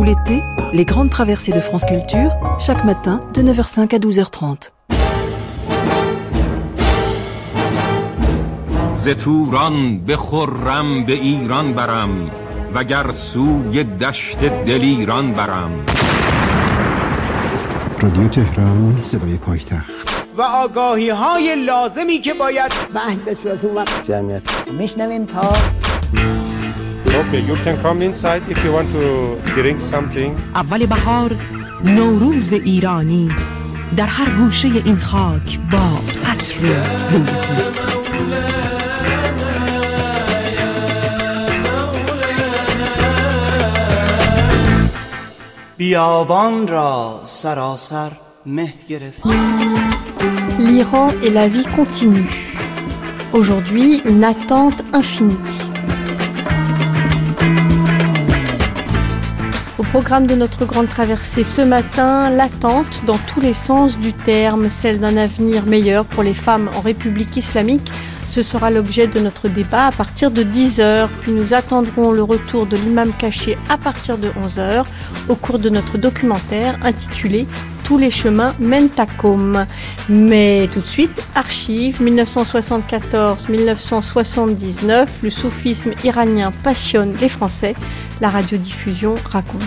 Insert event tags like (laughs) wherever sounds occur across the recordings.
Tout l'été, les grandes traversées de France Culture, chaque matin de 9h05 à 12h30. ز توران به خرم به ایران برم وگر سوی دشت دلیران برم رادیو تهران صدای پایتخت و آگاهی های لازمی که باید جمعیت میشنویم تا Okay, you can come inside if you want to drink something. اول بهار نوروز ایرانی در هر گوشه این خاک با عطر بوی خود. بیابان را سراسر مه گرفت L'Iran et la vie continue. Aujourd'hui, une attente infinie. Programme de notre grande traversée ce matin, l'attente dans tous les sens du terme, celle d'un avenir meilleur pour les femmes en République islamique. Ce sera l'objet de notre débat à partir de 10h, puis nous attendrons le retour de l'imam caché à partir de 11h au cours de notre documentaire intitulé Tous les chemins mènent à Qom. Mais tout de suite, archives 1974-1979, le soufisme iranien passionne les Français, la radiodiffusion raconte.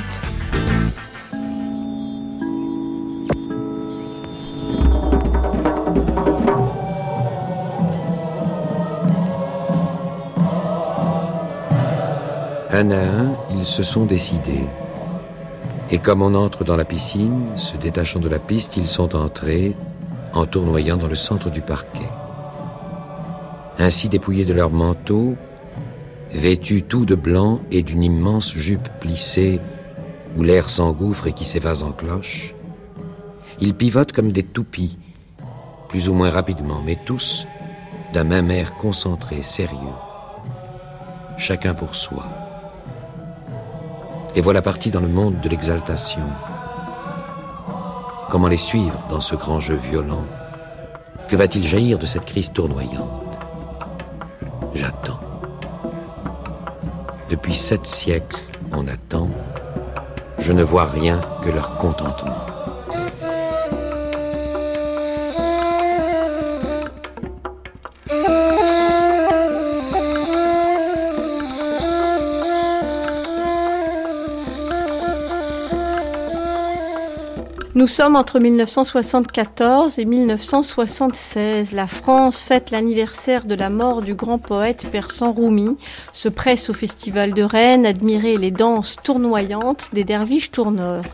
Un à un, ils se sont décidés. Et comme on entre dans la piscine, se détachant de la piste, ils sont entrés en tournoyant dans le centre du parquet. Ainsi dépouillés de leurs manteaux, vêtus tout de blanc et d'une immense jupe plissée où l'air s'engouffre et qui s'évase en cloche, ils pivotent comme des toupies, plus ou moins rapidement, mais tous d'un même air concentré, sérieux, chacun pour soi. Et voilà partis dans le monde de l'exaltation. Comment les suivre dans ce grand jeu violent? Que va-t-il jaillir de cette crise tournoyante? J'attends. Depuis sept siècles, on attend. Je ne vois rien que leur contentement. Nous sommes entre 1974 et 1976. La France fête l'anniversaire de la mort du grand poète persan Rumi, se presse au festival de Rennes, admirer les danses tournoyantes des derviches tourneurs.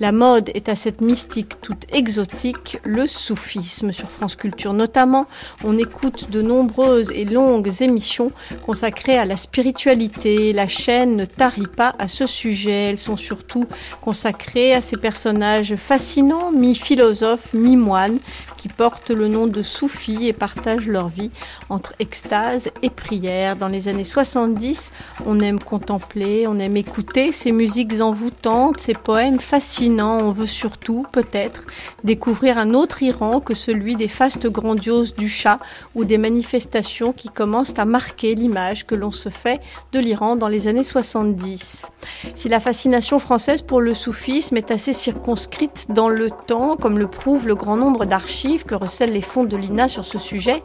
La mode est à cette mystique toute exotique, le soufisme. Sur France Culture notamment, on écoute de nombreuses et longues émissions consacrées à la spiritualité. La chaîne ne tarit pas à ce sujet. Elles sont surtout consacrées à ces personnages fascinants fascinants, mi-philosophes, mi-moines, qui portent le nom de soufis et partagent leur vie entre extase et prière. Dans les années 70, on aime contempler, on aime écouter ces musiques envoûtantes, ces poèmes fascinants. On veut surtout, peut-être, découvrir un autre Iran que celui des fastes grandioses du chat ou des manifestations qui commencent à marquer l'image que l'on se fait de l'Iran dans les années 70. Si la fascination française pour le soufisme est assez circonscrite dans le temps, comme le prouve le grand nombre d'archives que recèlent les fonds de l'INA sur ce sujet,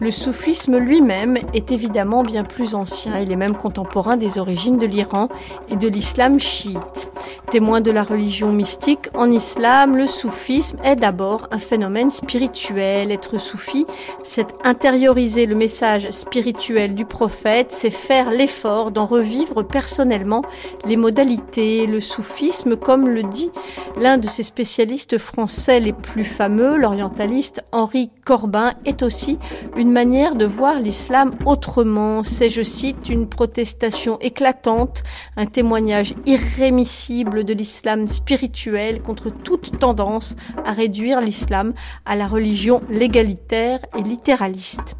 le soufisme lui-même est évidemment bien plus ancien. Il est même contemporain des origines de l'Iran et de l'islam chiite. Témoin de la religion mystique, en islam, le soufisme est d'abord un phénomène spirituel. Être soufi, c'est intérioriser le message spirituel du prophète, c'est faire l'effort d'en revivre personnellement les modalités. Le soufisme, comme le dit l'un de ses spécialistes français les plus fameux, l'orientaliste Henri Corbin, est aussi une manière de voir l'islam autrement. C'est, je cite, une protestation éclatante, un témoignage irrémissible de l'islam spirituel contre toute tendance à réduire l'islam à la religion légalitaire et littéraliste.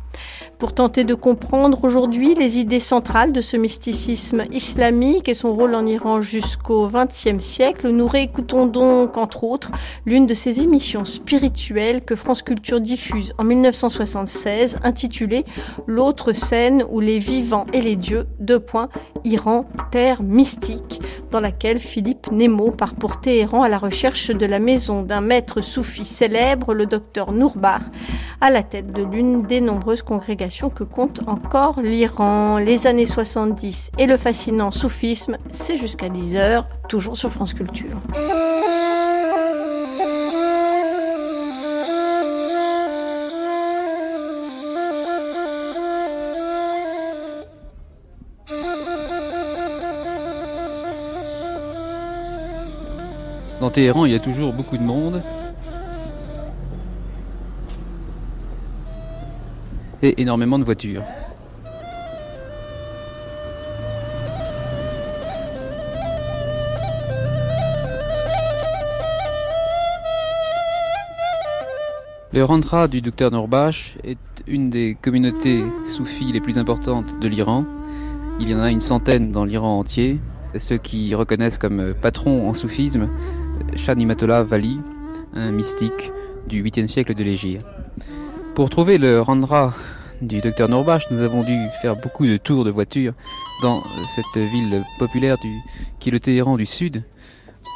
Pour tenter de comprendre aujourd'hui les idées centrales de ce mysticisme islamique et son rôle en Iran jusqu'au XXe siècle, nous réécoutons donc, entre autres, l'une de ces émissions spirituelles que France Culture diffuse en 1976, intitulée L'autre scène où les vivants et les dieux, deux points, Iran, terre mystique, dans laquelle Philippe Nemo part pour Téhéran à la recherche de la maison d'un maître soufi célèbre, le docteur Nourbar, à la tête de l'une des nombreuses congrégations que compte encore l'Iran. Les années 70 et le fascinant soufisme, c'est jusqu'à 10h, toujours sur France Culture. Dans Téhéran, il y a toujours beaucoup de monde. Et énormément de voitures. Le Randra du docteur Norbash est une des communautés soufis les plus importantes de l'Iran. Il y en a une centaine dans l'Iran entier. Ceux qui reconnaissent comme patron en soufisme Shah Nimatola Vali, un mystique du 8e siècle de l'Égypte. Pour trouver le Randra du docteur Norbash, nous avons dû faire beaucoup de tours de voiture dans cette ville populaire du, qui est le Téhéran du Sud,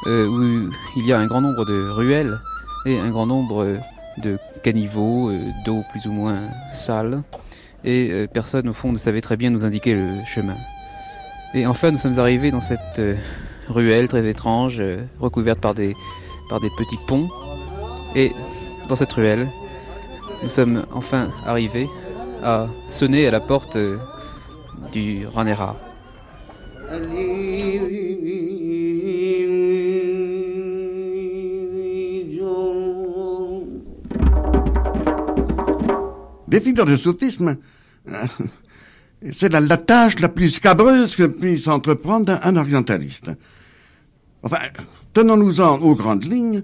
euh, où il y a un grand nombre de ruelles et un grand nombre de caniveaux euh, d'eau plus ou moins sale, et euh, personne au fond ne savait très bien nous indiquer le chemin. Et enfin, nous sommes arrivés dans cette ruelle très étrange, euh, recouverte par des, par des petits ponts. Et dans cette ruelle, nous sommes enfin arrivés à sonner à la porte euh, du Ranera. Définir le soufisme, (laughs) c'est la, la, tâche la plus scabreuse que puisse entreprendre un orientaliste. Enfin, tenons-nous-en aux grandes lignes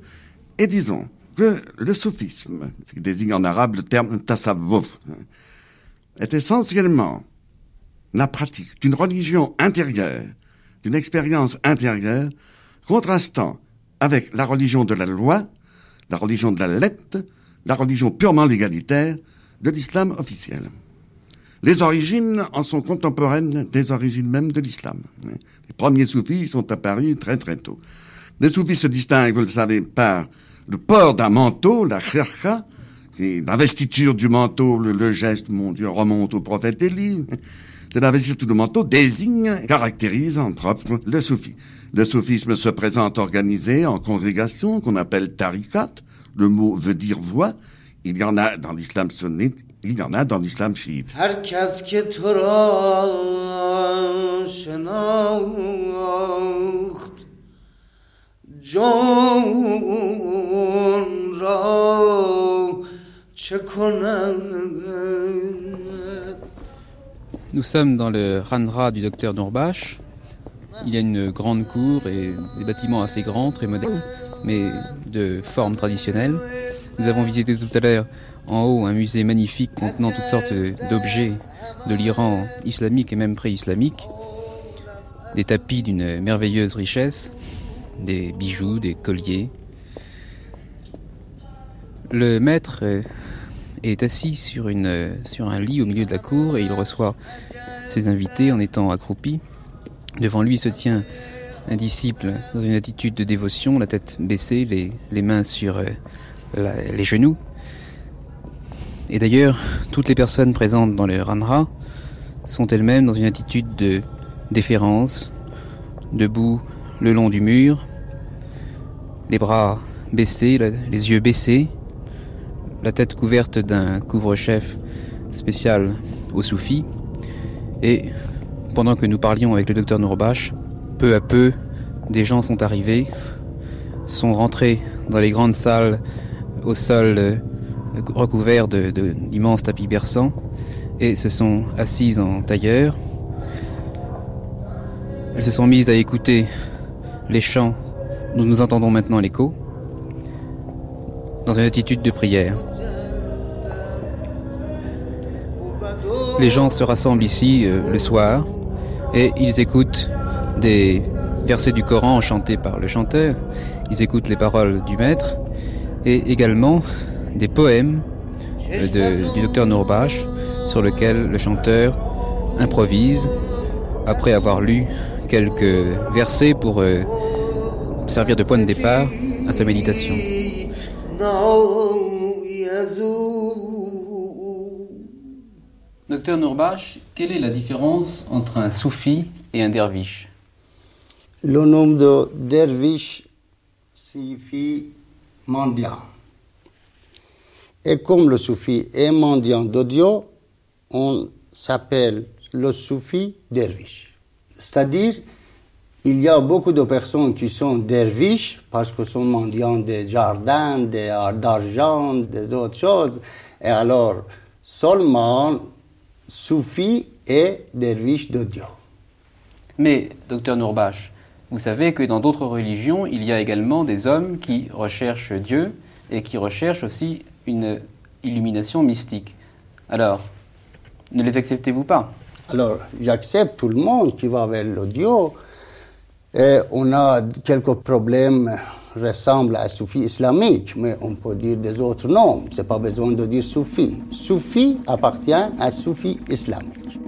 et disons le soufisme, qui désigne en arabe le terme tasawwuf, est essentiellement la pratique d'une religion intérieure, d'une expérience intérieure, contrastant avec la religion de la loi, la religion de la lettre, la religion purement légalitaire de l'islam officiel. Les origines en sont contemporaines des origines même de l'islam. Les premiers soufis sont apparus très très tôt. Les soufis se distinguent, vous le savez, par le port d'un manteau, la khirkha, l'investiture du manteau, le, geste, mon Dieu, remonte au prophète Élie. C'est l'investiture du manteau désigne, caractérise en propre le soufi. Le soufisme se présente organisé en congrégation qu'on appelle tarikat. Le mot veut dire voix. Il y en a dans l'islam sunnite, il y en a dans l'islam chiite. Nous sommes dans le Ranra du docteur Norbash. Il y a une grande cour et des bâtiments assez grands, très modernes, mais de forme traditionnelle. Nous avons visité tout à l'heure en haut un musée magnifique contenant toutes sortes d'objets de l'Iran islamique et même pré-islamique. Des tapis d'une merveilleuse richesse, des bijoux, des colliers. Le maître est assis sur, une, sur un lit au milieu de la cour et il reçoit ses invités en étant accroupi. Devant lui se tient un disciple dans une attitude de dévotion, la tête baissée, les, les mains sur euh, les genoux. Et d'ailleurs, toutes les personnes présentes dans le Ranra sont elles-mêmes dans une attitude de déférence, debout le long du mur, les bras baissés, les yeux baissés, la tête couverte d'un couvre-chef spécial aux soufis. Et pendant que nous parlions avec le docteur Nourbash, peu à peu, des gens sont arrivés, sont rentrés dans les grandes salles au sol euh, recouvert d'immenses tapis berçants et se sont assises en tailleur. Elles se sont mises à écouter les chants dont nous entendons maintenant l'écho dans une attitude de prière. Les gens se rassemblent ici euh, le soir et ils écoutent des versets du Coran chantés par le chanteur, ils écoutent les paroles du maître et également des poèmes euh, du docteur Nourbache sur lequel le chanteur improvise après avoir lu quelques versets pour euh, servir de point de départ à sa méditation. Docteur Nourbache, quelle est la différence entre un soufi et un derviche? Le nom de derviche signifie mendiant. Et comme le soufi est mendiant d'audio, on s'appelle le soufi derviche. C'est-à-dire, il y a beaucoup de personnes qui sont derviches parce que sont mendiants des jardins, des d'argent, des autres choses. Et alors, seulement soufi et derviche d'audio. Mais, docteur Nourbache, vous savez que dans d'autres religions, il y a également des hommes qui recherchent Dieu et qui recherchent aussi une illumination mystique. Alors, ne les acceptez-vous pas? Alors, j'accepte tout le monde qui va vers l'audio. Et on a quelques problèmes ressemblent à soufi islamique, mais on peut dire des autres noms. C'est pas besoin de dire soufi. Soufi appartient à soufi islamique.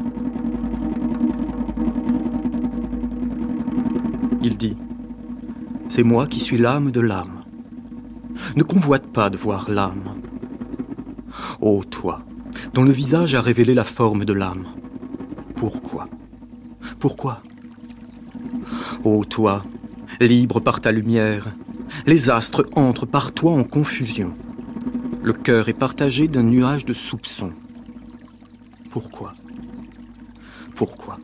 Il dit C'est moi qui suis l'âme de l'âme. Ne convoite pas de voir l'âme. Ô toi, dont le visage a révélé la forme de l'âme. Pourquoi? Pourquoi? Ô toi, libre par ta lumière, les astres entrent par toi en confusion. Le cœur est partagé d'un nuage de soupçons. Pourquoi? Pourquoi?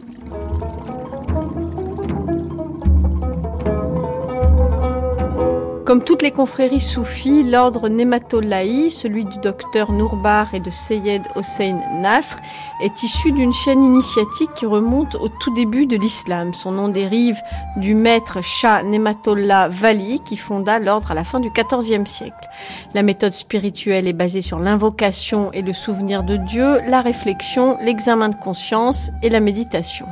Comme toutes les confréries soufis, l'ordre Nematollahi, celui du docteur Nourbar et de Seyed Hossein Nasr, est issu d'une chaîne initiatique qui remonte au tout début de l'islam. Son nom dérive du maître Shah Nematollah Vali qui fonda l'ordre à la fin du XIVe siècle. La méthode spirituelle est basée sur l'invocation et le souvenir de Dieu, la réflexion, l'examen de conscience et la méditation.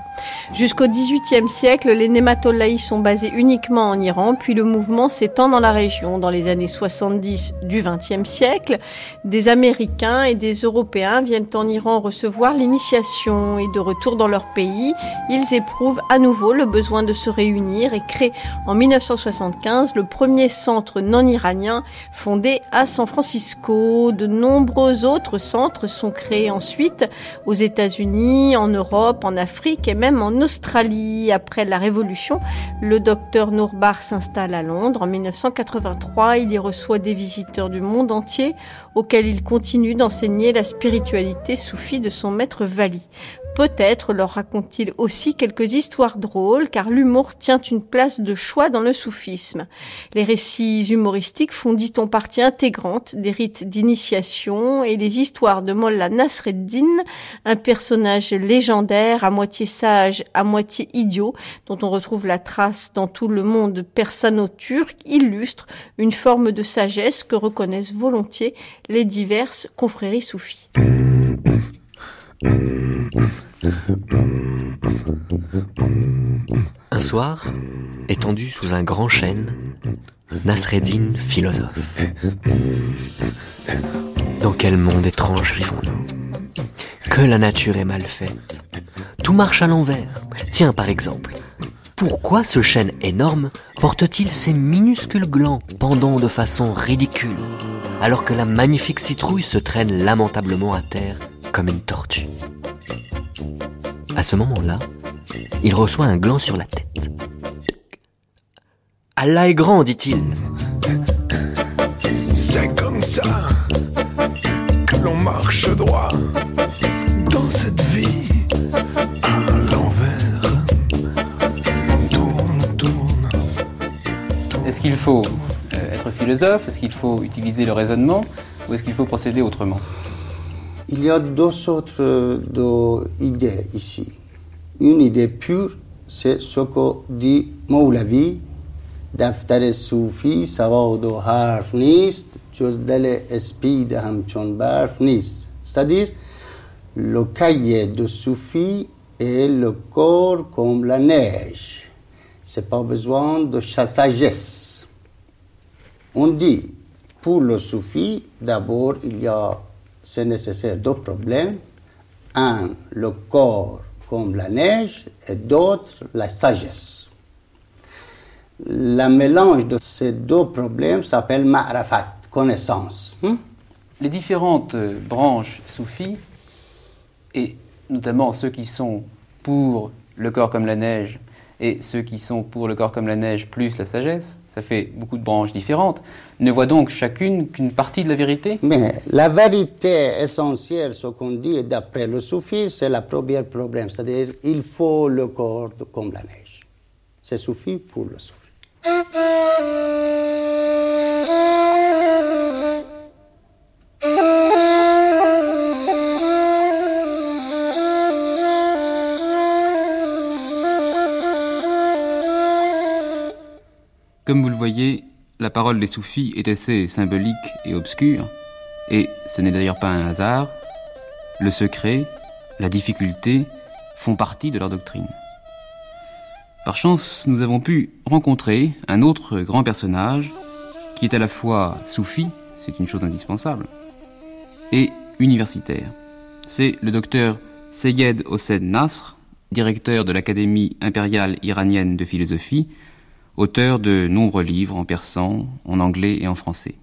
Jusqu'au XVIIIe siècle, les Nematollahi sont basés uniquement en Iran, puis le mouvement s'étend dans région. Dans les années 70 du XXe siècle, des Américains et des Européens viennent en Iran recevoir l'initiation et de retour dans leur pays, ils éprouvent à nouveau le besoin de se réunir et créent en 1975 le premier centre non iranien fondé à San Francisco. De nombreux autres centres sont créés ensuite aux États-Unis, en Europe, en Afrique et même en Australie. Après la Révolution, le docteur Nourbar s'installe à Londres. En 1983, il y reçoit des visiteurs du monde entier auxquels il continue d'enseigner la spiritualité soufie de son maître Vali. Peut-être leur raconte-t-il aussi quelques histoires drôles, car l'humour tient une place de choix dans le soufisme. Les récits humoristiques font, dit-on, partie intégrante des rites d'initiation et les histoires de Mollah Nasreddin, un personnage légendaire, à moitié sage, à moitié idiot, dont on retrouve la trace dans tout le monde persano-turc, illustre une forme de sagesse que reconnaissent volontiers les diverses confréries soufis. Un soir, étendu sous un grand chêne, Nasreddin philosophe. Dans quel monde étrange vivons-nous? Que la nature est mal faite. Tout marche à l'envers. Tiens, par exemple, pourquoi ce chêne énorme porte-t-il ces minuscules glands pendant de façon ridicule, alors que la magnifique citrouille se traîne lamentablement à terre comme une tortue? Ce moment-là, il reçoit un gland sur la tête. Allah est grand, dit-il. C'est comme ça que l'on marche droit dans cette vie à l'envers. Tourne, tourne. Est-ce qu'il faut euh, être philosophe? Est-ce qu'il faut utiliser le raisonnement? Ou est-ce qu'il faut procéder autrement? Il y a deux sortes de idées ici. Une idée pure, c'est ce que dit Moulavi, دفتر صوفی سواد و حرف نیست جز دل اسپید همچون برف نیست c'est-à-dire le cahier de Soufi est le corps comme la neige. C'est pas besoin de sa sagesse. On dit, pour le Soufi, d'abord, il y a, c'est nécessaire deux problèmes. Un, le corps comme la neige, et d'autre, la sagesse. Le mélange de ces deux problèmes s'appelle ma'rafat, connaissance. hein? Les différentes euh, branches soufis, et notamment ceux qui sont pour le corps comme la neige et ceux qui sont pour le corps comme la neige plus la sagesse, ça fait beaucoup de branches différentes, ne voient donc chacune qu'une partie de la vérité? Mais la vérité essentielle, ce qu'on dit d'après le soufisme, c'est le premier problème. C'est-à-dire, il faut le corps comme la neige. C'est soufi pour le soufi. (laughs) Comme vous le voyez, la parole des soufis est assez symbolique et obscure, et ce n'est d'ailleurs pas un hasard. Le secret, la difficulté font partie de leur doctrine. Par chance, nous avons pu rencontrer un autre grand personnage qui est à la fois soufi, c'est une chose indispensable, et universitaire. C'est le docteur Seyed Hossein Nasr, directeur de l'Académie impériale iranienne de philosophie, auteur de nombreux livres en persan, en anglais et en français.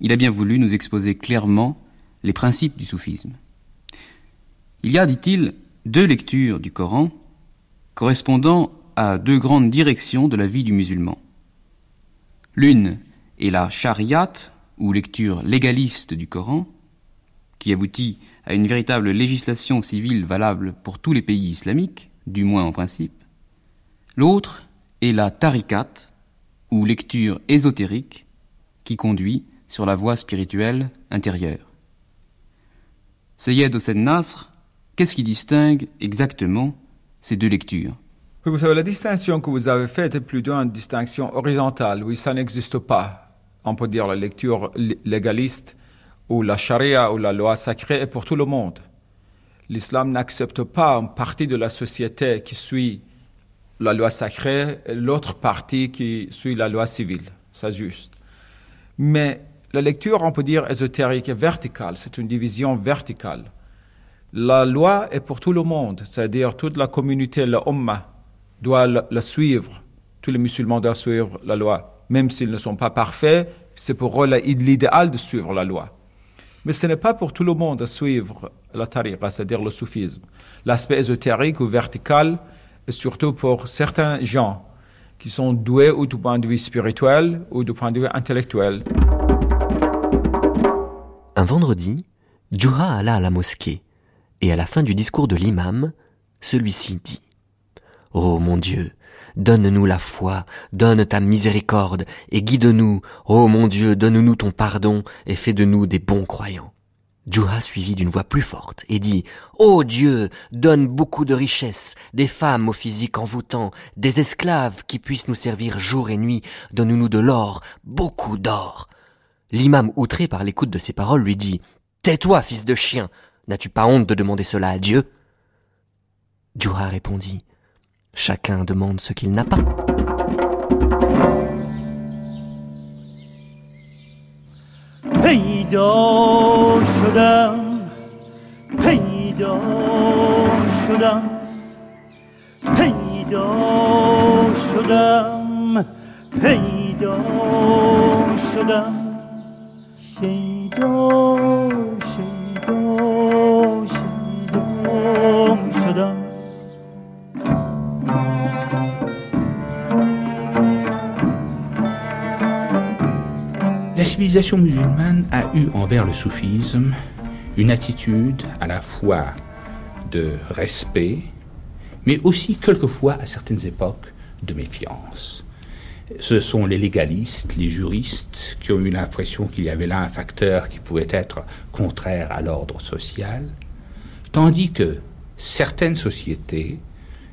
Il a bien voulu nous exposer clairement les principes du soufisme. Il y a, dit-il, deux lectures du Coran correspondant à deux grandes directions de la vie du musulman. L'une est la chariat, ou lecture légaliste du Coran, qui aboutit à une véritable législation civile valable pour tous les pays islamiques, du moins en principe. L'autre est la tarikat, ou lecture ésotérique, qui conduit sur la voie spirituelle intérieure. Seyed Hossein Nasr, qu'est-ce qui distingue exactement ces deux lectures? Vous savez, la distinction que vous avez faite est plutôt une distinction horizontale. Oui, ça n'existe pas. On peut dire la lecture légaliste ou la charia ou la loi sacrée est pour tout le monde. L'islam n'accepte pas une partie de la société qui suit la loi sacrée l'autre partie qui suit la loi civile. C'est juste. Mais la lecture, on peut dire, ésotérique et verticale, c'est une division verticale. La loi est pour tout le monde, c'est-à-dire toute la communauté, la Ummah, doit la, suivre. Tous les musulmans doivent suivre la loi. Même s'ils ne sont pas parfaits, c'est pour eux l'idéal de suivre la loi. Mais ce n'est pas pour tout le monde de suivre la tariqa, c'est-à-dire le soufisme. L'aspect ésotérique ou vertical surtout pour certains gens qui sont doués ou du point de vue spirituel ou du point de vue intellectuel. Un vendredi, Juha alla à la mosquée, et à la fin du discours de l'imam, celui-ci dit Ô mon Dieu, donne-nous la foi, donne ta miséricorde, et guide-nous, ô mon Dieu, donne-nous ton pardon, et fais de nous des bons croyants. Juha suivit d'une voix plus forte et dit Ô Dieu, donne beaucoup de richesses, des femmes au physique envoûtant, des esclaves qui puissent nous servir jour et nuit, donne-nous de l'or, beaucoup d'or. L'imam, outré par l'écoute de ces paroles, lui dit Tais-toi, fils de chien, n'as-tu pas honte de demander cela à Dieu? Juha répondit Chacun demande ce qu'il n'a pas. پیدا شدم پیدا شدم پیدا شدم پیدا شدم. شیدا La civilisation musulmane a eu envers le soufisme une attitude à la fois de respect, mais aussi quelquefois à certaines époques de méfiance. Ce sont les légalistes, les juristes qui ont eu l'impression qu'il y avait là un facteur qui pouvait être contraire à l'ordre social, tandis que certaines sociétés,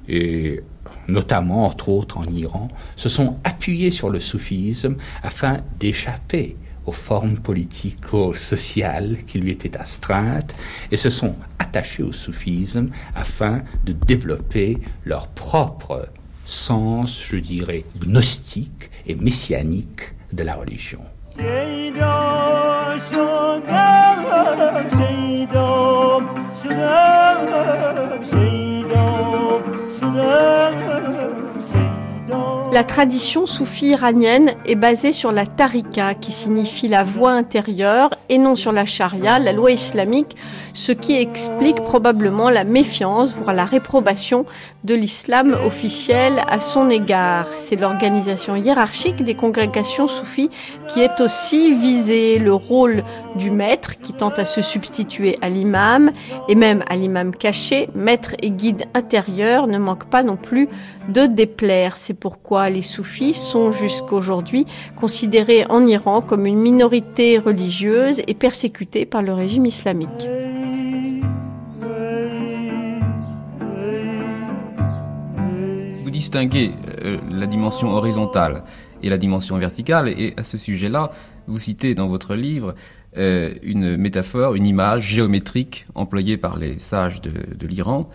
et notamment entre autres en Iran, se sont appuyées sur le soufisme afin d'échapper aux formes politico-sociales qui lui étaient astreintes et se sont attachés au soufisme afin de développer leur propre sens, je dirais, gnostique et messianique de la religion. today. La tradition soufie iranienne est basée sur la tarika, qui signifie la voie intérieure, et non sur la charia, la loi islamique, ce qui explique probablement la méfiance, voire la réprobation de l'islam officiel à son égard. C'est l'organisation hiérarchique des congrégations soufis qui est aussi visée. Le rôle du maître, qui tente à se substituer à l'imam, et même à l'imam caché, maître et guide intérieur, ne manque pas non plus de déplaire. C'est pourquoi les soufis sont jusqu'aujourd'hui considérés en Iran comme une minorité religieuse et persécutés par le régime islamique. Vous distinguez euh, la dimension horizontale et la dimension verticale, et à ce sujet-là, vous citez dans votre livre euh, une métaphore, une image géométrique employée par les sages de, de l'Iran,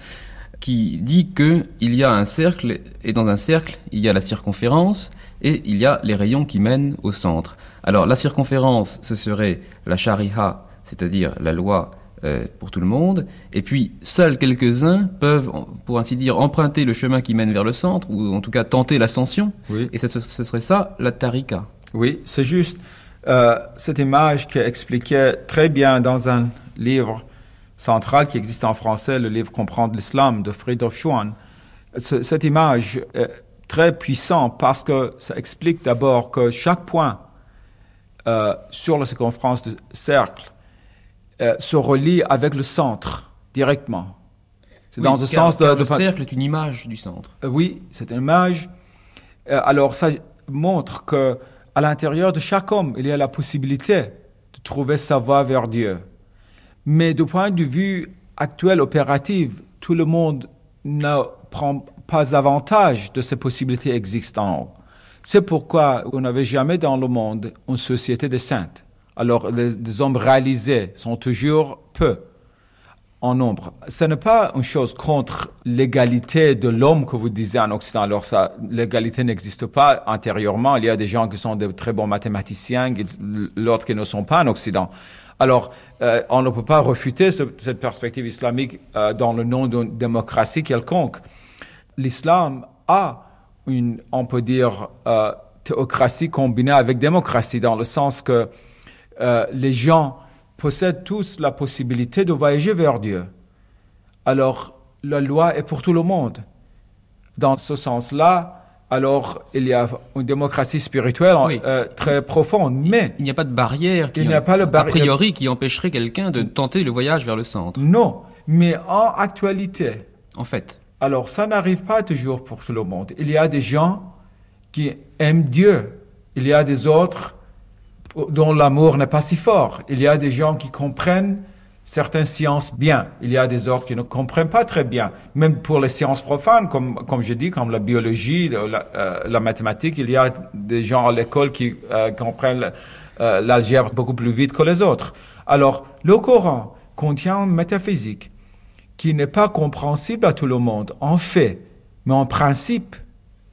qui dit que il y a un cercle, et dans un cercle, il y a la circonférence, et il y a les rayons qui mènent au centre. Alors la circonférence, ce serait la sharia, c'est-à-dire la loi euh, pour tout le monde, et puis seuls quelques-uns peuvent, pour ainsi dire, emprunter le chemin qui mène vers le centre, ou en tout cas tenter l'ascension, Oui. et ce, ce serait ça, la tarika. Oui, c'est juste euh, cette image qui expliquait très bien dans un livre central qui existe en français, le livre Comprendre l'islam de Friedrich Schwann. Ce- cette image est très puissante parce que ça explique d'abord que chaque point euh, sur la circonférence du cercle euh, se relie avec le centre directement. C'est Oui, dans le sens de, le cercle est une image du centre. euh, Oui, c'est une image. Alors, ça montre que à l'intérieur de chaque homme, il y a la possibilité de trouver sa voie vers Dieu. Mais du point de vue actuel, opératif, tout le monde ne prend pas avantage de ces possibilités existantes. C'est pourquoi on n'avait jamais dans le monde une société de saintes. Alors, les, hommes réalisés sont toujours peu en nombre. Ce n'est pas une chose contre l'égalité de l'homme que vous disiez en Occident. Alors, ça, l'égalité n'existe pas intérieurement. Il y a des gens qui sont de très bons mathématiciens, l'autre qui ne sont pas en Occident. Alors, euh, on ne peut pas refuter ce- cette perspective islamique euh, dans le nom d'une démocratie quelconque. L'islam a une, on peut dire, euh, théocratie combinée avec démocratie, dans le sens que euh, les gens possèdent tous la possibilité de voyager vers Dieu. Alors, la loi est pour tout le monde. Dans ce sens-là, alors il y a une démocratie spirituelle euh, très profonde, mais il n'y a pas de barrière qui, il n'y a pas le a priori qui empêcherait quelqu'un de tenter le voyage vers le centre. Non, mais en actualité. En fait. Alors, ça n'arrive pas toujours pour tout le monde. Il y a des gens qui aiment Dieu. Il y a des autres dont l'amour n'est pas si fort. Il y a des gens qui comprennent certaines sciences bien. Il y a des autres qui ne comprennent pas très bien. Même pour les sciences profanes, comme, comme je dis, comme la biologie, la, euh, la mathématique, il y a des gens à l'école qui euh, comprennent euh, l'algèbre beaucoup plus vite que les autres. Alors, le Coran contient une métaphysique qui n'est pas compréhensible à tout le monde, en fait, mais en principe,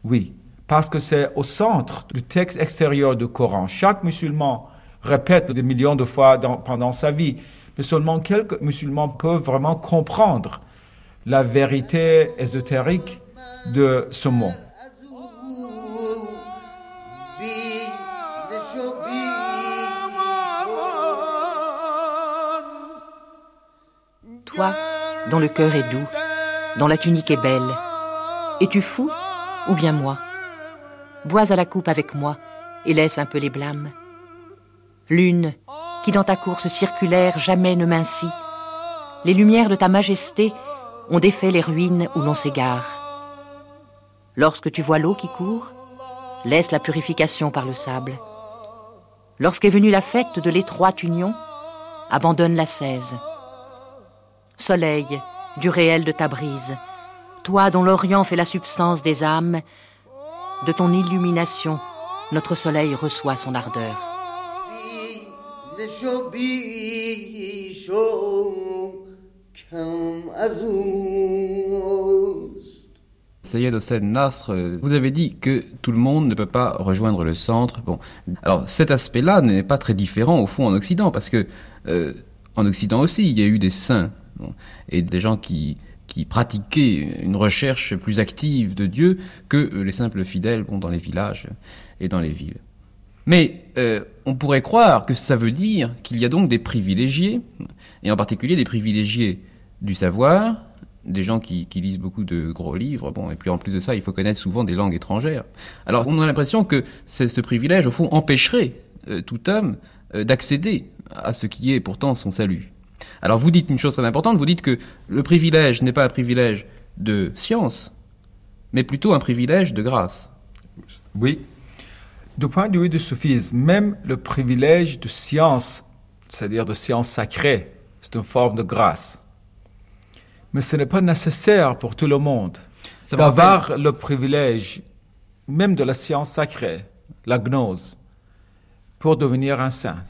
oui, parce que c'est au centre du texte extérieur du Coran. Chaque musulman répète des millions de fois dans- pendant sa vie, mais seulement quelques musulmans peuvent vraiment comprendre la vérité ésotérique de ce mot. Toi, dont le cœur est doux, dont la tunique est belle, es-tu fou ou bien moi? Bois à la coupe avec moi et laisse un peu les blâmes. Lune, qui dans ta course circulaire jamais ne mincit, les lumières de ta majesté ont défait les ruines où l'on s'égare. Lorsque tu vois l'eau qui court, laisse la purification par le sable. Lorsqu'est venue la fête de l'étroite union, abandonne la cèse. Soleil, du réel de ta brise, toi dont l'Orient fait la substance des âmes, de ton illumination, notre soleil reçoit son ardeur. دلشو بیش و کم از اوست Sayed Hossein Nasr, euh, vous avez dit que tout le monde ne peut pas rejoindre le centre. Bon, alors cet aspect-là n'est pas très différent au fond en Occident, parce que euh, en Occident aussi, il y a eu des saints bon, et des gens qui qui pratiquaient une recherche plus active de Dieu que euh, les simples fidèles bon, dans les villages et dans les villes. Mais euh, on pourrait croire que ça veut dire qu'il y a donc des privilégiés, et en particulier des privilégiés du savoir, des gens qui, qui lisent beaucoup de gros livres, bon, et puis en plus de ça, il faut connaître souvent des langues étrangères. Alors on a l'impression que ce, privilège, au fond, empêcherait euh, tout homme euh, d'accéder à ce qui est pourtant son salut. Alors vous dites une chose très importante, vous dites que le privilège n'est pas un privilège de science, mais plutôt un privilège de grâce. Oui. Du point de vue du soufisme, même le privilège de science, c'est-à-dire de science sacrée, c'est une forme de grâce. Mais ce n'est pas nécessaire pour tout le monde d'avoir le privilège, même de la science sacrée, la gnose, pour devenir un saint.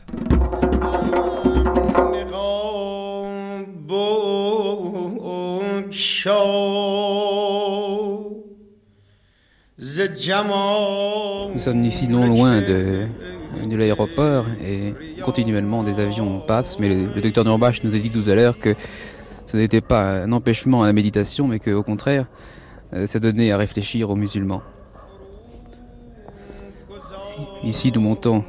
Nous sommes ici non loin de, l'aéroport et continuellement des avions passent, mais le, le docteur Nurbash nous a dit tout à l'heure que ce n'était pas un empêchement à la méditation, mais qu'au contraire, euh, ça donnait à réfléchir aux musulmans. Ici, nous montons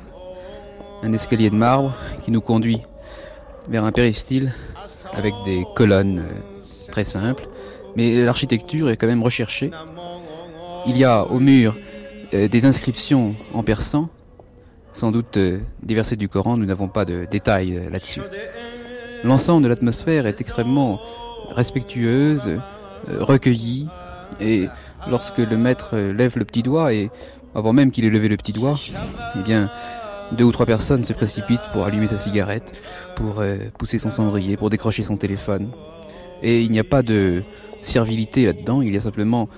un escalier de marbre qui nous conduit vers un péristyle avec des colonnes euh, très simples, mais l'architecture est quand même recherchée. Il y a au mur euh, des inscriptions en persan, sans doute euh, des versets du Coran, nous n'avons pas de détails euh, là-dessus. L'ensemble de l'atmosphère est extrêmement respectueuse, recueillie, et lorsque le maître lève le petit doigt, et avant même qu'il ait levé le petit doigt, eh bien, deux ou trois personnes se précipitent pour allumer sa cigarette, pour pousser son cendrier, pour décrocher son téléphone. Et il n'y a pas de servilité là-dedans, il y a simplement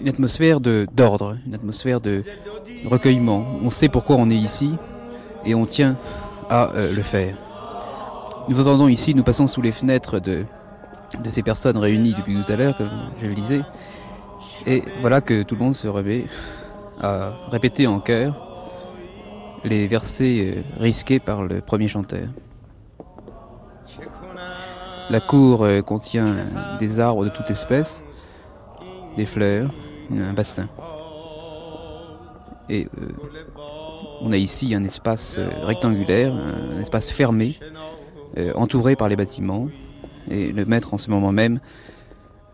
une atmosphère d'ordre, une atmosphère de recueillement. On sait pourquoi on est ici et on tient à euh, le faire. Nous entendons ici, nous passons sous les fenêtres de, de ces personnes réunies depuis tout à l'heure, comme je le disais, et voilà que tout le monde se remet à répéter en chœur les versets euh, risqués par le premier chanteur. La cour euh, contient des arbres de toute espèce, des fleurs, un bassin. Et euh, on a ici un espace euh, rectangulaire, un espace fermé, euh, entouré par les bâtiments. Et le maître, en ce moment même,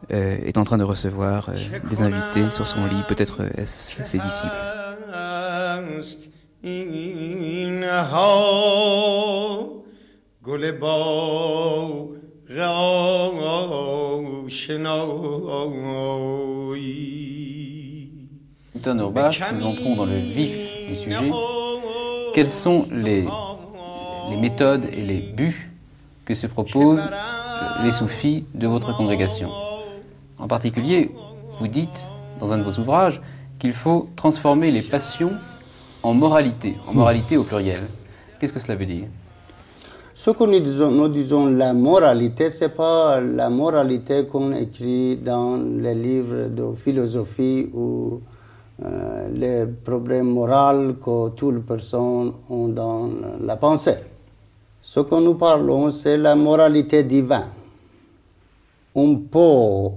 est en train de recevoir des invités sur son lit, peut-être est-ce ses disciples. Nous entrons dans le vif du sujet. Quelles sont les méthodes et les buts que se proposent les soufis de votre congrégation? En particulier, vous dites dans un de vos ouvrages qu'il faut transformer les passions en moralité, en moralité au pluriel. Qu'est-ce que cela veut dire? Ce que nous disons, la moralité, c'est pas la moralité qu'on écrit dans les livres de philosophie ou euh, les problèmes moraux que toutes les personnes ont dans la pensée. Ce que nous parlons, c'est la moralité divine. On peut,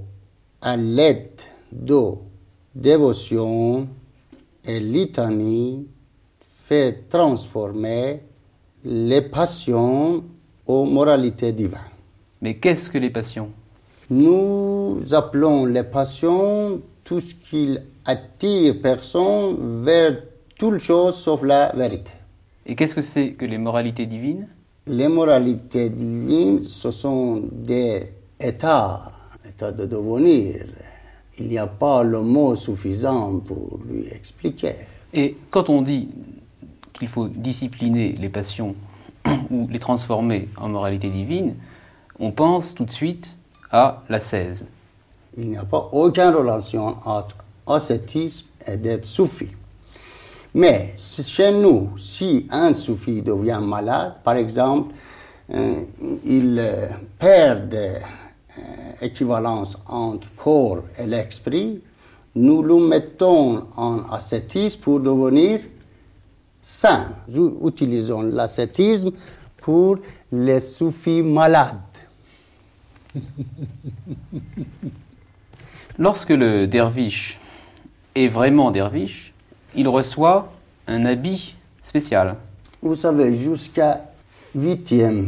à l'aide de dévotion et litanie, faire transformer les passions aux moralités divines. Mais qu'est-ce que les passions? Nous appelons les passions tout ce qui attire personne vers toute chose sauf la vérité. Et qu'est-ce que c'est que les moralités divines? Les moralités divines, ce sont des états, états de devenir. Il n'y a pas le mot suffisant pour lui expliquer. Et quand on dit qu'il faut discipliner les passions (clears throat) ou les transformer en moralité divine, on pense tout de suite à l'ascèse. Il n'y a pas aucune relation entre ascétisme et d'être soufi. Mais chez nous, si un soufi devient malade, par exemple, euh, il euh, perd l'équivalence entre corps et l'esprit, nous le mettons en ascétisme pour devenir saint. Nous utilisons l'ascétisme pour les soufis malades. (laughs) Lorsque le derviche est vraiment derviche, il reçoit un habit spécial. Vous savez, jusqu'à 8e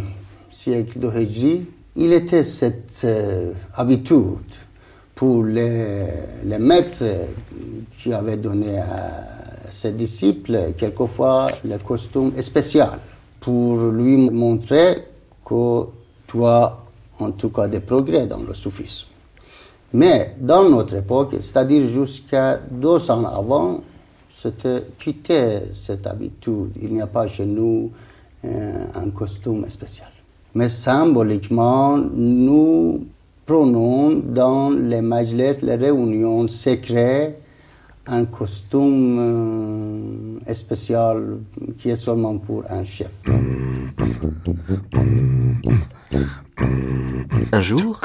siècle de Hijri, il était cette euh, habitude pour les, les maîtres qui avaient donné à ses disciples quelquefois le costume spécial pour lui montrer que tu as en tout cas des progrès dans le soufisme. Mais dans notre époque, c'est-à-dire jusqu'à 200 ans avant, c'était quitter cette habitude. Il n'y a pas chez nous euh, un costume spécial. Mais symboliquement, nous prenons dans les majlis, les réunions secrètes, un costume euh, spécial qui est seulement pour un chef. Un jour,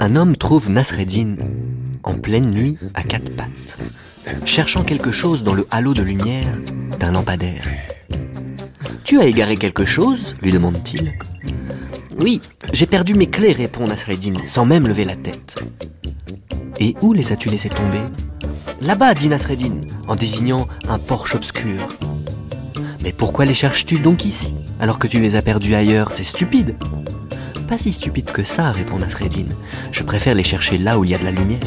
un homme trouve Nasreddin en pleine nuit à quatre pattes, cherchant quelque chose dans le halo de lumière d'un lampadaire. Tu as égaré quelque chose? lui demande-t-il. Oui, j'ai perdu mes clés, répond Nasreddin, sans même lever la tête. Et où les as-tu laissées tomber? Là-bas, dit Nasreddin, en désignant un porche obscur. Mais pourquoi les cherches-tu donc ici, alors que tu les as perdus ailleurs? C'est stupide. Pas si stupide que ça, répond Nasreddin. Je préfère les chercher là où il y a de la lumière.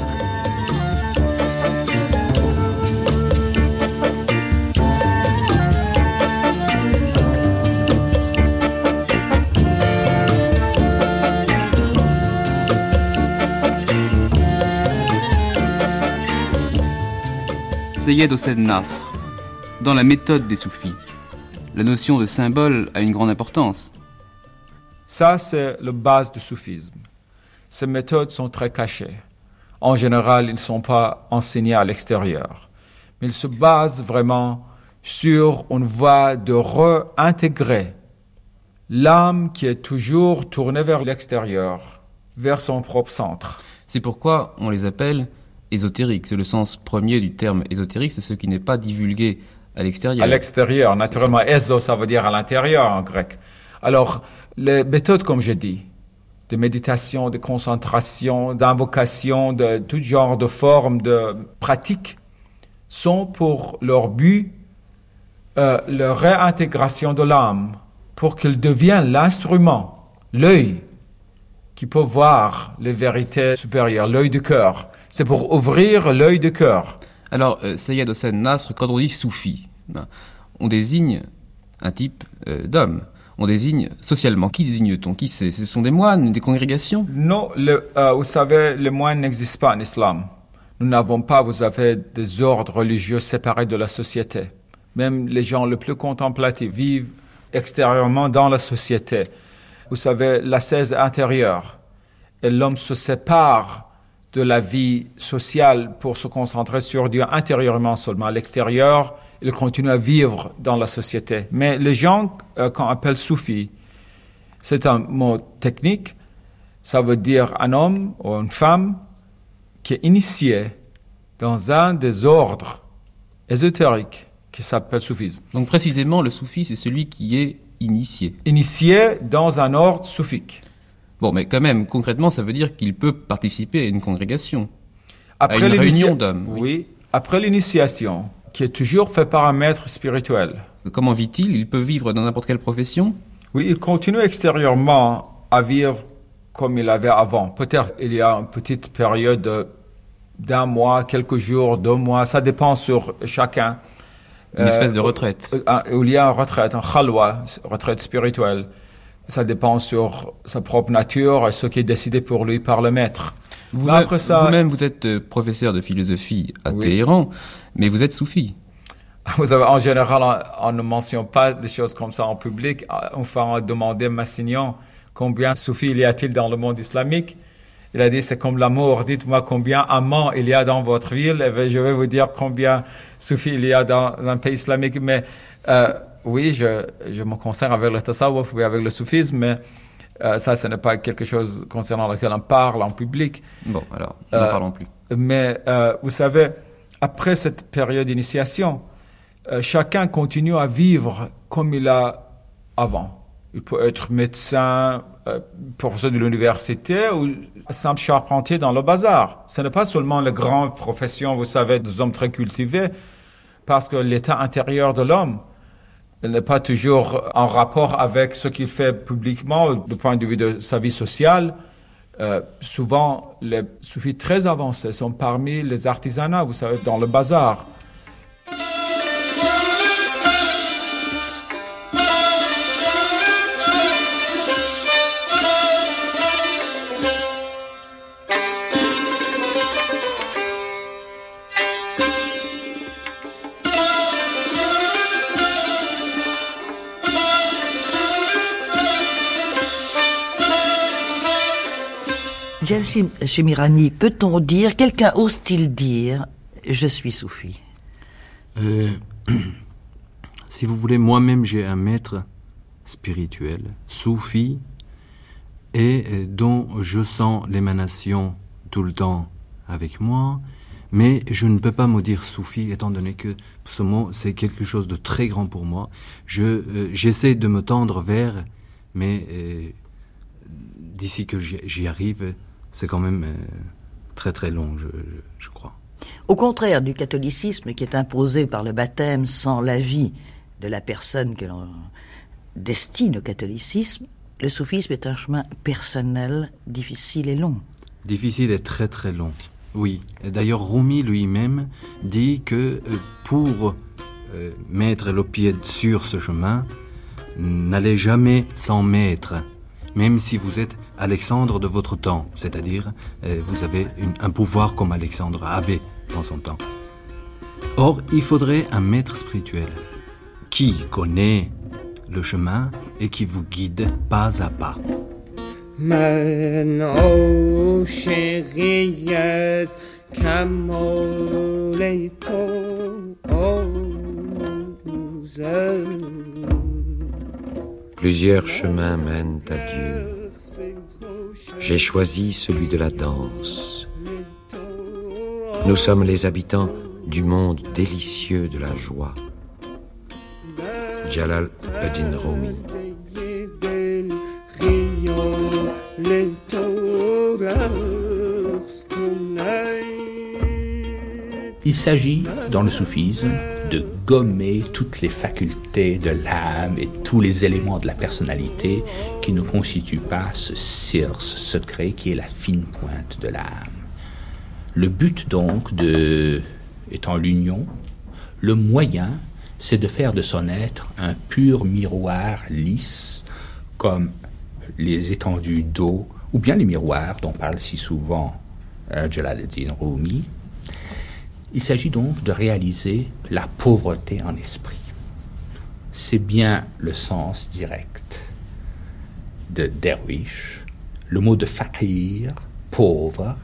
Seyed Hossein Nasr. Dans la méthode des soufis, la notion de symbole a une grande importance. Ça, c'est la base du soufisme. Ces méthodes sont très cachées. En général, ils ne sont pas enseignés à l'extérieur. Mais ils se basent vraiment sur une voie de réintégrer l'âme qui est toujours tournée vers l'extérieur, vers son propre centre. C'est pourquoi on les appelle ésotériques. C'est le sens premier du terme ésotérique, c'est ce qui n'est pas divulgué à l'extérieur. À l'extérieur, naturellement. Ezo, ça veut dire à l'intérieur en grec. Alors, les méthodes, comme je dis, de méditation, de concentration, d'invocation, de tout genre de formes de pratiques, sont pour leur but euh, la réintégration de l'âme, pour qu'il devienne l'instrument, l'œil, qui peut voir les vérités supérieures, l'œil du cœur. C'est pour ouvrir l'œil du cœur. Alors, euh, Sayyid Hossein Nasr, quand on dit soufi, ben, on désigne un type euh, d'homme. On désigne socialement. Qui désigne-t-on? Qui c'est? Ce sont des moines, des congrégations? Non, le, euh, vous savez, les moines n'existent pas en islam. Nous n'avons pas, vous avez des ordres religieux séparés de la société. Même les gens les plus contemplatifs vivent extérieurement dans la société. Vous savez, l'ascèse intérieure. Et l'homme se sépare de la vie sociale pour se concentrer sur Dieu intérieurement seulement. À l'extérieur, il continue à vivre dans la société. Mais les gens euh, qu'on appelle soufis, c'est un mot technique. Ça veut dire un homme ou une femme qui est initié dans un des ordres ésotériques qui s'appelle soufisme. Donc précisément, le soufi, c'est celui qui est initié. Initié dans un ordre soufique. Bon, mais quand même, concrètement, ça veut dire qu'il peut participer à une congrégation, Après à une réunion d'hommes. Oui. Après l'initiation, qui est toujours fait par un maître spirituel. Comment vit-il? Il peut vivre dans n'importe quelle profession? Oui, il continue extérieurement à vivre comme il avait avant. Peut-être il y a une petite période de- d'un mois, quelques jours, deux mois, ça dépend sur chacun. Une espèce de retraite. euh, un- où il y a une retraite, un khalwa, retraite spirituelle. Ça dépend sur sa propre nature et ce qui est décidé pour lui par le maître. Vous- Mais après ça, Vous-même, vous êtes euh, professeur de philosophie à Oui. Téhéran, mais vous êtes soufi. (laughs) Vous avez, en général, on, on ne mentionne pas des choses comme ça en public. Enfin, on demandait Massignon combien soufis il y a-t-il dans le monde islamique? Il a dit c'est comme l'amour. Dites-moi combien amants il y a dans votre ville, et je vais vous dire combien soufis il y a dans un pays islamique. Mais euh, oui, je, je me concerne avec le tasawwuf et avec le soufisme, mais euh, ça, ce n'est pas quelque chose concernant lequel on parle en public. Bon, alors, n'en Euh, parlons plus. Mais euh, vous savez, après cette période d'initiation, euh, chacun continue à vivre comme il a avant. Il peut être médecin, professeur de l'université ou simple charpentier dans le bazar. Ce n'est pas seulement les grandes professions, vous savez, des hommes très cultivés, parce que l'état intérieur de l'homme n'est pas toujours en rapport avec ce qu'il fait publiquement du point de vue de sa vie sociale. Euh, souvent, les soufis très avancés sont parmi les artisanats, vous savez, dans le bazar. James Chimirani, peut-on dire, quelqu'un ose-t-il dire, je suis soufi Euh, (clears throat) si vous voulez, moi-même j'ai un maître spirituel, soufi, et euh, dont je sens l'émanation tout le temps avec moi, mais je ne peux pas me dire soufi étant donné que ce mot c'est quelque chose de très grand pour moi. Je euh, j'essaie de me tendre vers, mais d'ici que j'y arrive, c'est quand même euh, très très long, je, je- je crois. Au contraire du catholicisme qui est imposé par le baptême sans l'avis de la personne que l'on destine au catholicisme, le soufisme est un chemin personnel, difficile et long. Difficile et très très long. Oui. D'ailleurs, Rumi lui-même dit que euh, pour euh, mettre le pied sur ce chemin, n'allez jamais sans maître, même si vous êtes Alexandre de votre temps, c'est-à-dire euh, vous avez un pouvoir comme Alexandre avait dans son temps. Or, il faudrait un maître spirituel qui connaît le chemin et qui vous guide pas à pas. Plusieurs chemins mènent à Dieu j'ai choisi celui de la danse. Nous sommes les habitants du monde délicieux de la joie. Jalal Rumi. Il s'agit, dans le soufisme, de gommer toutes les facultés de l'âme et tous les éléments de la personnalité qui ne constituent pas ce sir, ce secret qui est la fine pointe de l'âme. Le but donc de, étant l'union, le moyen, c'est de faire de son être un pur miroir lisse, comme les étendues d'eau, ou bien les miroirs dont parle si souvent euh, Jalaluddin Rumi. Il s'agit donc de réaliser la pauvreté en esprit. C'est bien le sens direct de derwish. Le mot de fakir, pauvre,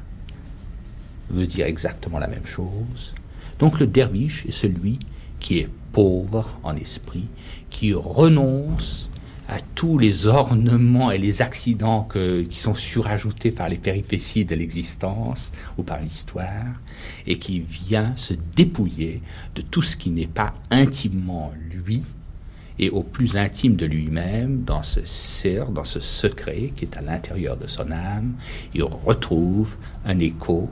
veut dire exactement la même chose. Donc le derviche est celui qui est pauvre en esprit, qui renonce à tous les ornements et les accidents qui sont surajoutés par les péripéties de l'existence ou par l'histoire, et qui vient se dépouiller de tout ce qui n'est pas intimement lui, et au plus intime de lui-même, dans ce dans ce secret qui est à l'intérieur de son âme, il retrouve un écho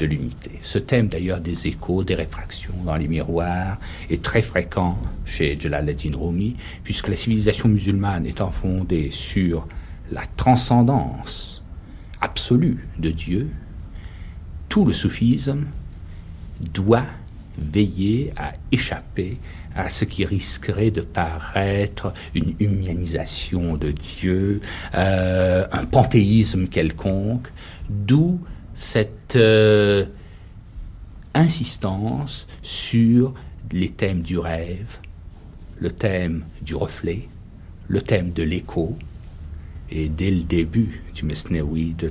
de l'unité. Ce thème d'ailleurs des échos, des réfractions dans les miroirs est très fréquent chez Jalaluddin Rumi, puisque la civilisation musulmane étant fondée sur la transcendance absolue de Dieu, tout le soufisme doit veiller à échapper à ce qui risquerait de paraître une humanisation de Dieu, euh, un panthéisme quelconque, d'où cette euh, insistance sur les thèmes du rêve, le thème du reflet, le thème de l'écho, Et dès le début du Mesnewi de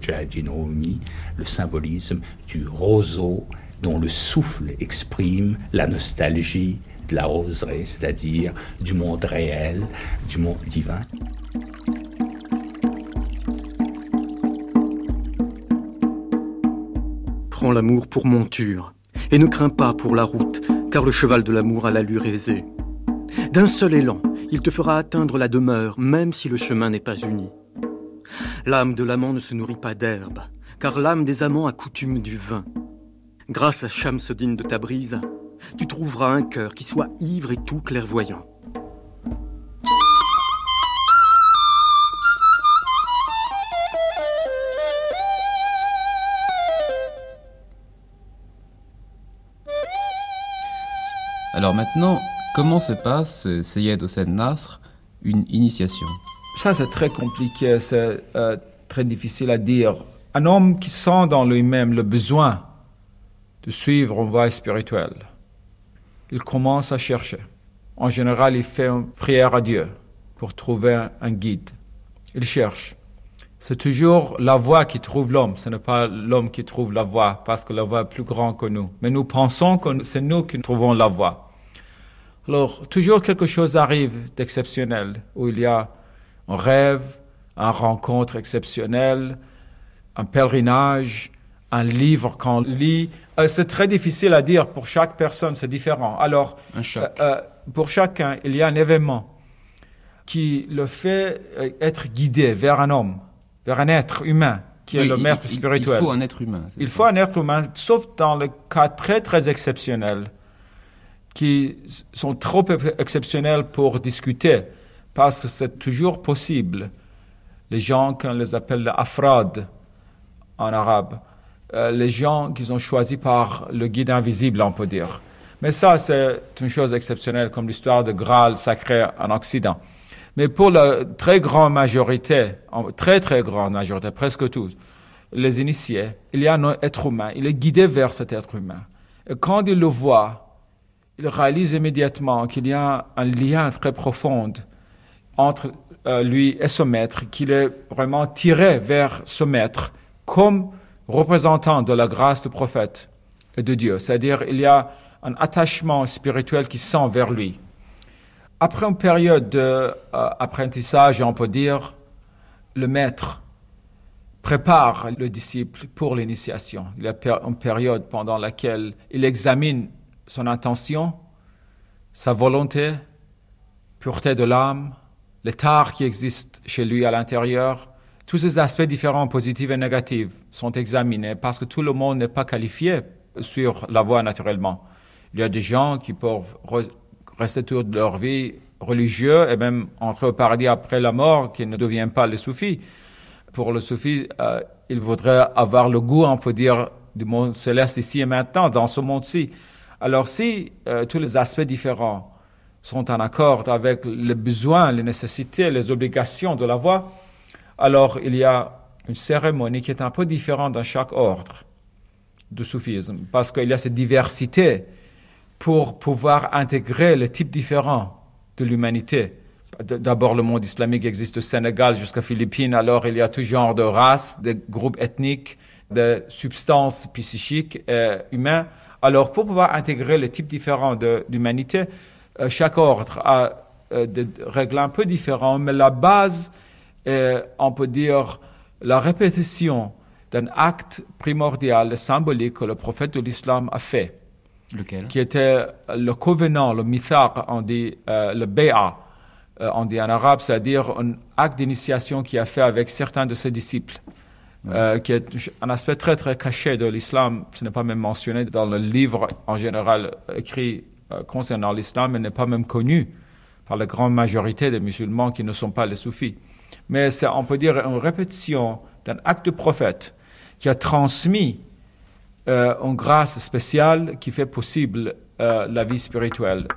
Rumi, le symbolisme du roseau dont le souffle exprime la nostalgie de la roseraie, c'est-à-dire du monde réel, du monde divin. L'amour pour monture, et ne crains pas pour la route, car le cheval de l'amour a l'allure aisée. D'un seul élan, il te fera atteindre la demeure, même si le chemin n'est pas uni. L'âme de l'amant ne se nourrit pas d'herbe, car l'âme des amants a coutume du vin. Grâce à Shamsuddin de Tabriz, tu trouveras un cœur qui soit ivre et tout clairvoyant. Alors maintenant, comment se passe, euh, Seyed Hossein Nasr, une initiation? Ça, c'est très compliqué, c'est euh, très difficile à dire. Un homme qui sent dans lui-même le besoin de suivre une voie spirituelle, il commence à chercher. En général, il fait une prière à Dieu pour trouver un guide. Il cherche. C'est toujours la voie qui trouve l'homme, ce n'est pas l'homme qui trouve la voie, parce que la voie est plus grande que nous. Mais nous pensons que c'est nous qui trouvons la voie. Alors, toujours quelque chose arrive d'exceptionnel, où il y a un rêve, une rencontre exceptionnelle, un pèlerinage, un livre qu'on lit. Euh, c'est très difficile à dire pour chaque personne, c'est différent. Alors, euh, euh, pour chacun, il y a un événement qui le fait être guidé vers un homme, vers un être humain qui est le maître spirituel. Il faut un être humain. Il ça. faut un être humain, sauf dans le cas très très exceptionnels, qui sont trop ex- exceptionnels pour discuter, parce que c'est toujours possible. Les gens, qu'on les appelle les afrad en arabe, euh, les gens qu'ils ont choisis par le guide invisible, on peut dire. Mais ça, c'est une chose exceptionnelle, comme l'histoire de Graal sacré en Occident. Mais pour la très grande majorité, très très grande majorité, presque tous, les initiés, il y a un être humain, il est guidé vers cet être humain. Et quand il le voit, il réalise immédiatement qu'il y a un lien très profond entre euh, lui et son maître, qu'il est vraiment tiré vers ce maître comme représentant de la grâce du prophète et de Dieu. C'est-à-dire il y a un attachement spirituel qui sent vers lui. Après une période d'apprentissage, on peut dire, le maître prépare le disciple pour l'initiation. Il y a une période pendant laquelle il examine son intention, sa volonté, pureté de l'âme, l'état qui existe chez lui à l'intérieur. Tous ces aspects différents, positifs et négatifs, sont examinés parce que tout le monde n'est pas qualifié sur la voie naturellement. Il y a des gens qui peuvent re- rester toute leur vie religieux et même entrer au paradis après la mort qui ne deviennent pas les soufis. Pour le soufi, euh, il voudrait avoir le goût, on peut dire, du monde céleste ici et maintenant, dans ce monde-ci. Alors si euh, tous les aspects différents sont en accord avec les besoins, les nécessités, les obligations de la voie, alors il y a une cérémonie qui est un peu différente dans chaque ordre du soufisme, parce qu'il y a cette diversité pour pouvoir intégrer les types différents de l'humanité. D'abord, le monde islamique existe au Sénégal jusqu'aux Philippines, alors il y a tout genre de races, de groupes ethniques, de substances psychiques humaines. Alors, pour pouvoir intégrer les types différents de l'humanité, euh, chaque ordre a euh, des règles un peu différentes, mais la base est, on peut dire, la répétition d'un acte primordial et symbolique que le prophète de l'islam a fait. Lequel? Qui était le covenant, le mithaq, on dit euh, le euh, on dit en arabe, c'est-à-dire un acte d'initiation qu'il a fait avec certains de ses disciples, euh, qui est un aspect très très caché de l'islam. Ce n'est pas même mentionné dans le livre en général écrit euh, concernant l'islam, et n'est pas même connu par la grande majorité des musulmans qui ne sont pas les soufis. Mais c'est, on peut dire, une répétition d'un acte prophète qui a transmis euh, une grâce spéciale qui fait possible euh, la vie spirituelle.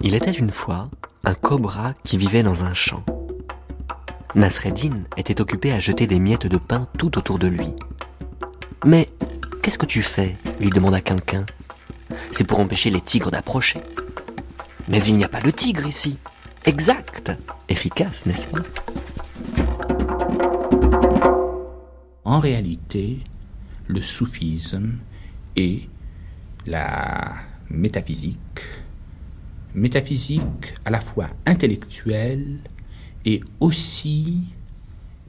Il était une fois un cobra qui vivait dans un champ. Nasreddin était occupé à jeter des miettes de pain tout autour de lui. Mais qu'est-ce que tu fais lui demanda quelqu'un. C'est pour empêcher les tigres d'approcher. Mais il n'y a pas de tigre ici, exact, efficace, n'est-ce pas? En réalité, le soufisme est la métaphysique, métaphysique à la fois intellectuelle et aussi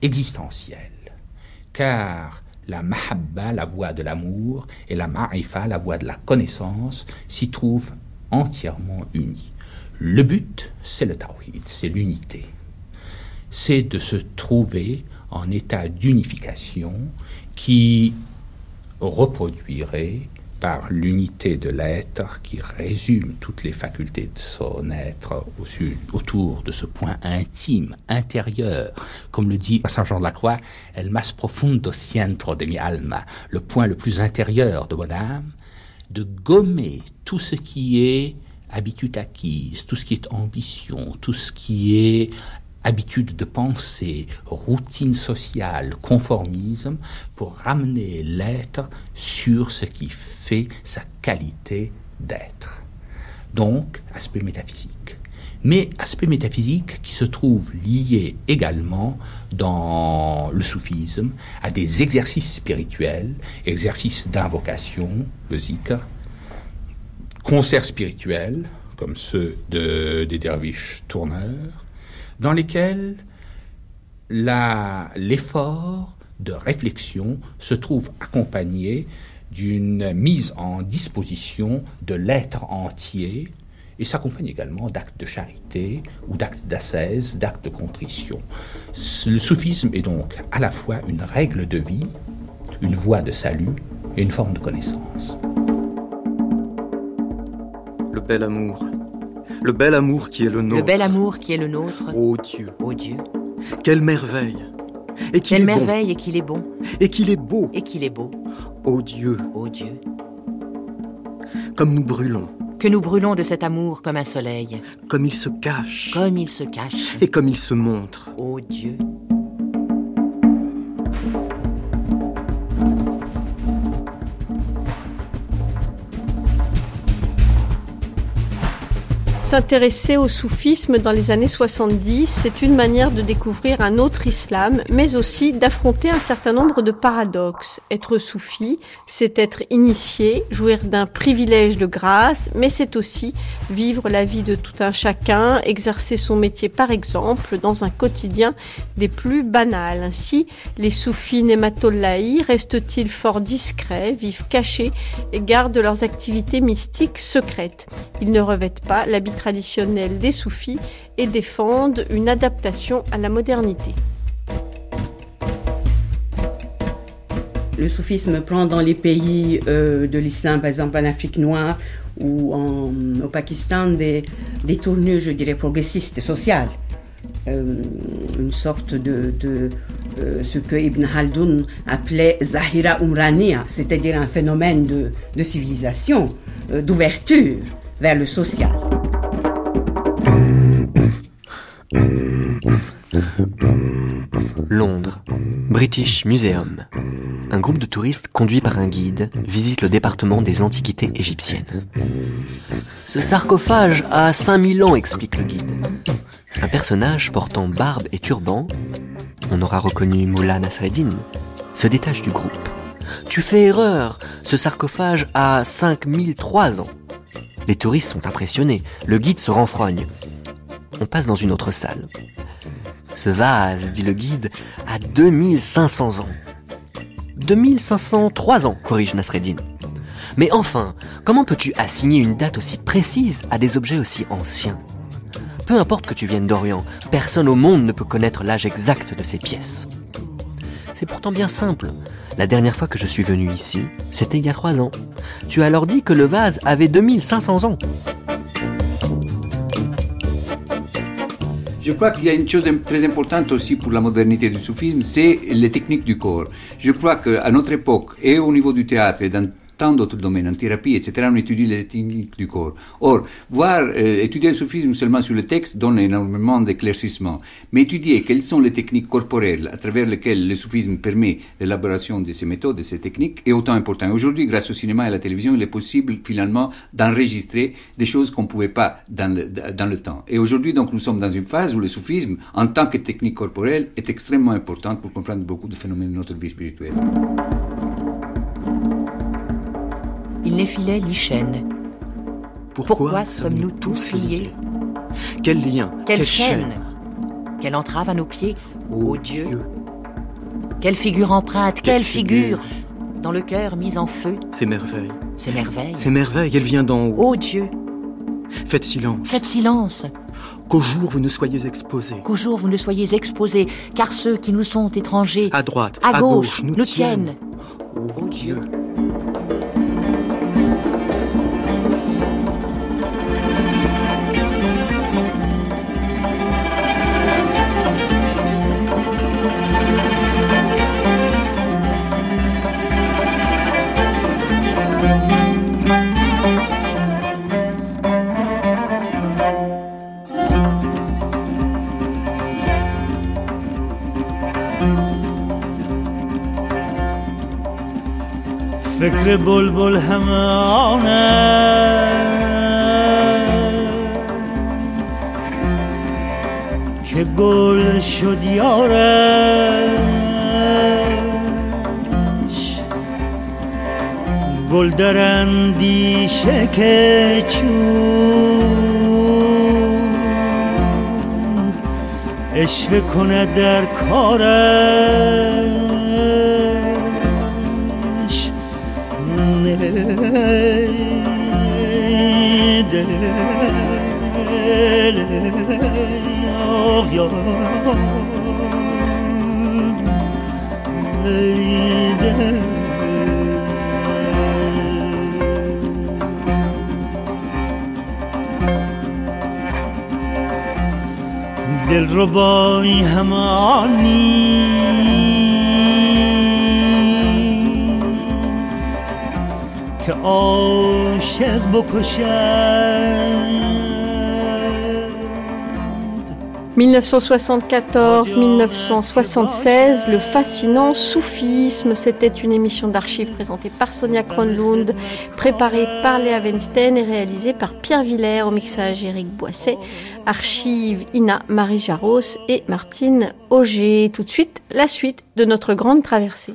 existentielle, car la mahabba, la voie de l'amour, et la ma'ifa, la voie de la connaissance, s'y trouvent entièrement unis. Le but, c'est le tawhid, c'est l'unité. C'est de se trouver en état d'unification qui reproduirait par l'unité de l'être qui résume toutes les facultés de son être au sud, autour de ce point intime, intérieur, comme le dit Saint Jean de la Croix, el más profundo centro de mi alma, le point le plus intérieur de mon âme, de gommer tout ce qui est habitude acquise, tout ce qui est ambition, tout ce qui est habitude de pensée, routine sociale, conformisme, pour ramener l'être sur ce qui fait sa qualité d'être. Donc, aspect métaphysique. Mais aspect métaphysique qui se trouve lié également dans le soufisme à des exercices spirituels, exercices d'invocation, le zikr, concerts spirituels, comme ceux de, des derviches tourneurs, dans lesquels l'effort de réflexion se trouve accompagné d'une mise en disposition de l'être entier et s'accompagne également d'actes de charité ou d'actes d'ascèse, d'actes de contrition. Le soufisme est donc à la fois une règle de vie, une voie de salut et une forme de connaissance. Le bel amour. Le bel amour qui est le nôtre. Le bel amour qui est le nôtre. Ô Dieu. Ô Dieu. Quelle merveille. Et qu'il Quelle est bon. merveille et qu'il est bon. Et qu'il est beau. Et qu'il est beau. Ô Dieu. Ô Dieu. Comme nous brûlons. Que nous brûlons de cet amour comme un soleil. Comme il se cache. Comme il se cache. Et comme il se montre. Ô Dieu. S'intéresser au soufisme dans les années 70, c'est une manière de découvrir un autre islam, mais aussi d'affronter un certain nombre de paradoxes. Être soufi, c'est être initié, jouir d'un privilège de grâce, mais c'est aussi vivre la vie de tout un chacun, exercer son métier par exemple dans un quotidien des plus banals. Ainsi, les soufis nématollahi restent-ils fort discrets, vivent cachés et gardent leurs activités mystiques secrètes? Ils ne revêtent pas l'habit traditionnel des soufis et défendent une adaptation à la modernité. Le soufisme prend dans les pays euh, de l'islam, par exemple en Afrique noire ou au Pakistan, des, des tournures, je dirais, progressistes sociales. Euh, une sorte de, euh, ce que Ibn Khaldun appelait Zahira Umraniya, c'est-à-dire un phénomène de, de civilisation, d'ouverture vers le social. Londres, British Museum. Un groupe de touristes conduit par un guide visite le département des antiquités égyptiennes. Ce sarcophage a 5000 ans, explique le guide. Un personnage portant barbe et turban, on aura reconnu Moula Nasreddin, se détache du groupe. Tu fais erreur, ce sarcophage a 5003 ans. Les touristes sont impressionnés, le guide se renfrogne. On passe dans une autre salle. Ce vase, dit le guide, a 2500 ans. 2503 ans, corrige Nasreddin. Mais enfin, comment peux-tu assigner une date aussi précise à des objets aussi anciens? Peu importe que tu viennes d'Orient, personne au monde ne peut connaître l'âge exact de ces pièces. C'est pourtant bien simple. La dernière fois que je suis venu ici, c'était il y a trois ans. Tu as alors dit que le vase avait 2500 ans. Je crois qu'il y a une chose très importante aussi pour la modernité du soufisme, c'est les techniques du corps. Je crois qu'à notre époque, et au niveau du théâtre, et dans tant d'autres domaines, en thérapie, etc., on étudie les techniques du corps. Or, voir, euh, étudier le soufisme seulement sur le texte donne énormément d'éclaircissements, mais étudier quelles sont les techniques corporelles à travers lesquelles le soufisme permet l'élaboration de ces méthodes, de ces techniques, est autant important. Aujourd'hui, grâce au cinéma et à la télévision, il est possible finalement d'enregistrer des choses qu'on ne pouvait pas dans le, temps. Et aujourd'hui, donc, nous sommes dans une phase où le soufisme, en tant que technique corporelle, est extrêmement important pour comprendre beaucoup de phénomènes de notre vie spirituelle. Il n'est filet ni chaîne. Pourquoi, sommes-nous tous liés Quel lien Quelle, chaîne, Quelle entrave à nos pieds? Ô Dieu. Quelle figure empreinte Quelle, figure, Dans le cœur mis en feu? Ces merveilles. Ces merveilles. Ces merveilles, elle vient d'en haut. Ô Dieu. Faites silence. Faites silence. Qu'au jour vous ne soyez exposés. Qu'au jour vous ne soyez exposés, car ceux qui nous sont étrangers, à droite, à, à gauche, nous, nous tiennent. Ô Dieu. فکر بلبل آن است که گل شد یارش. گل در اندیشه که چون اشوه کنه در کارش. دل آقیان ای دل دل رو بای همانی عاشق بکشد 1974-1976, le fascinant soufisme, c'était une émission d'archives présentée par Sonia Kronlund, préparée par Léa Weinstein et réalisée par Pierre Villers au mixage Éric Boisset, archives Ina Marie Jaros et Martine Auger. Tout de suite, la suite de notre grande traversée.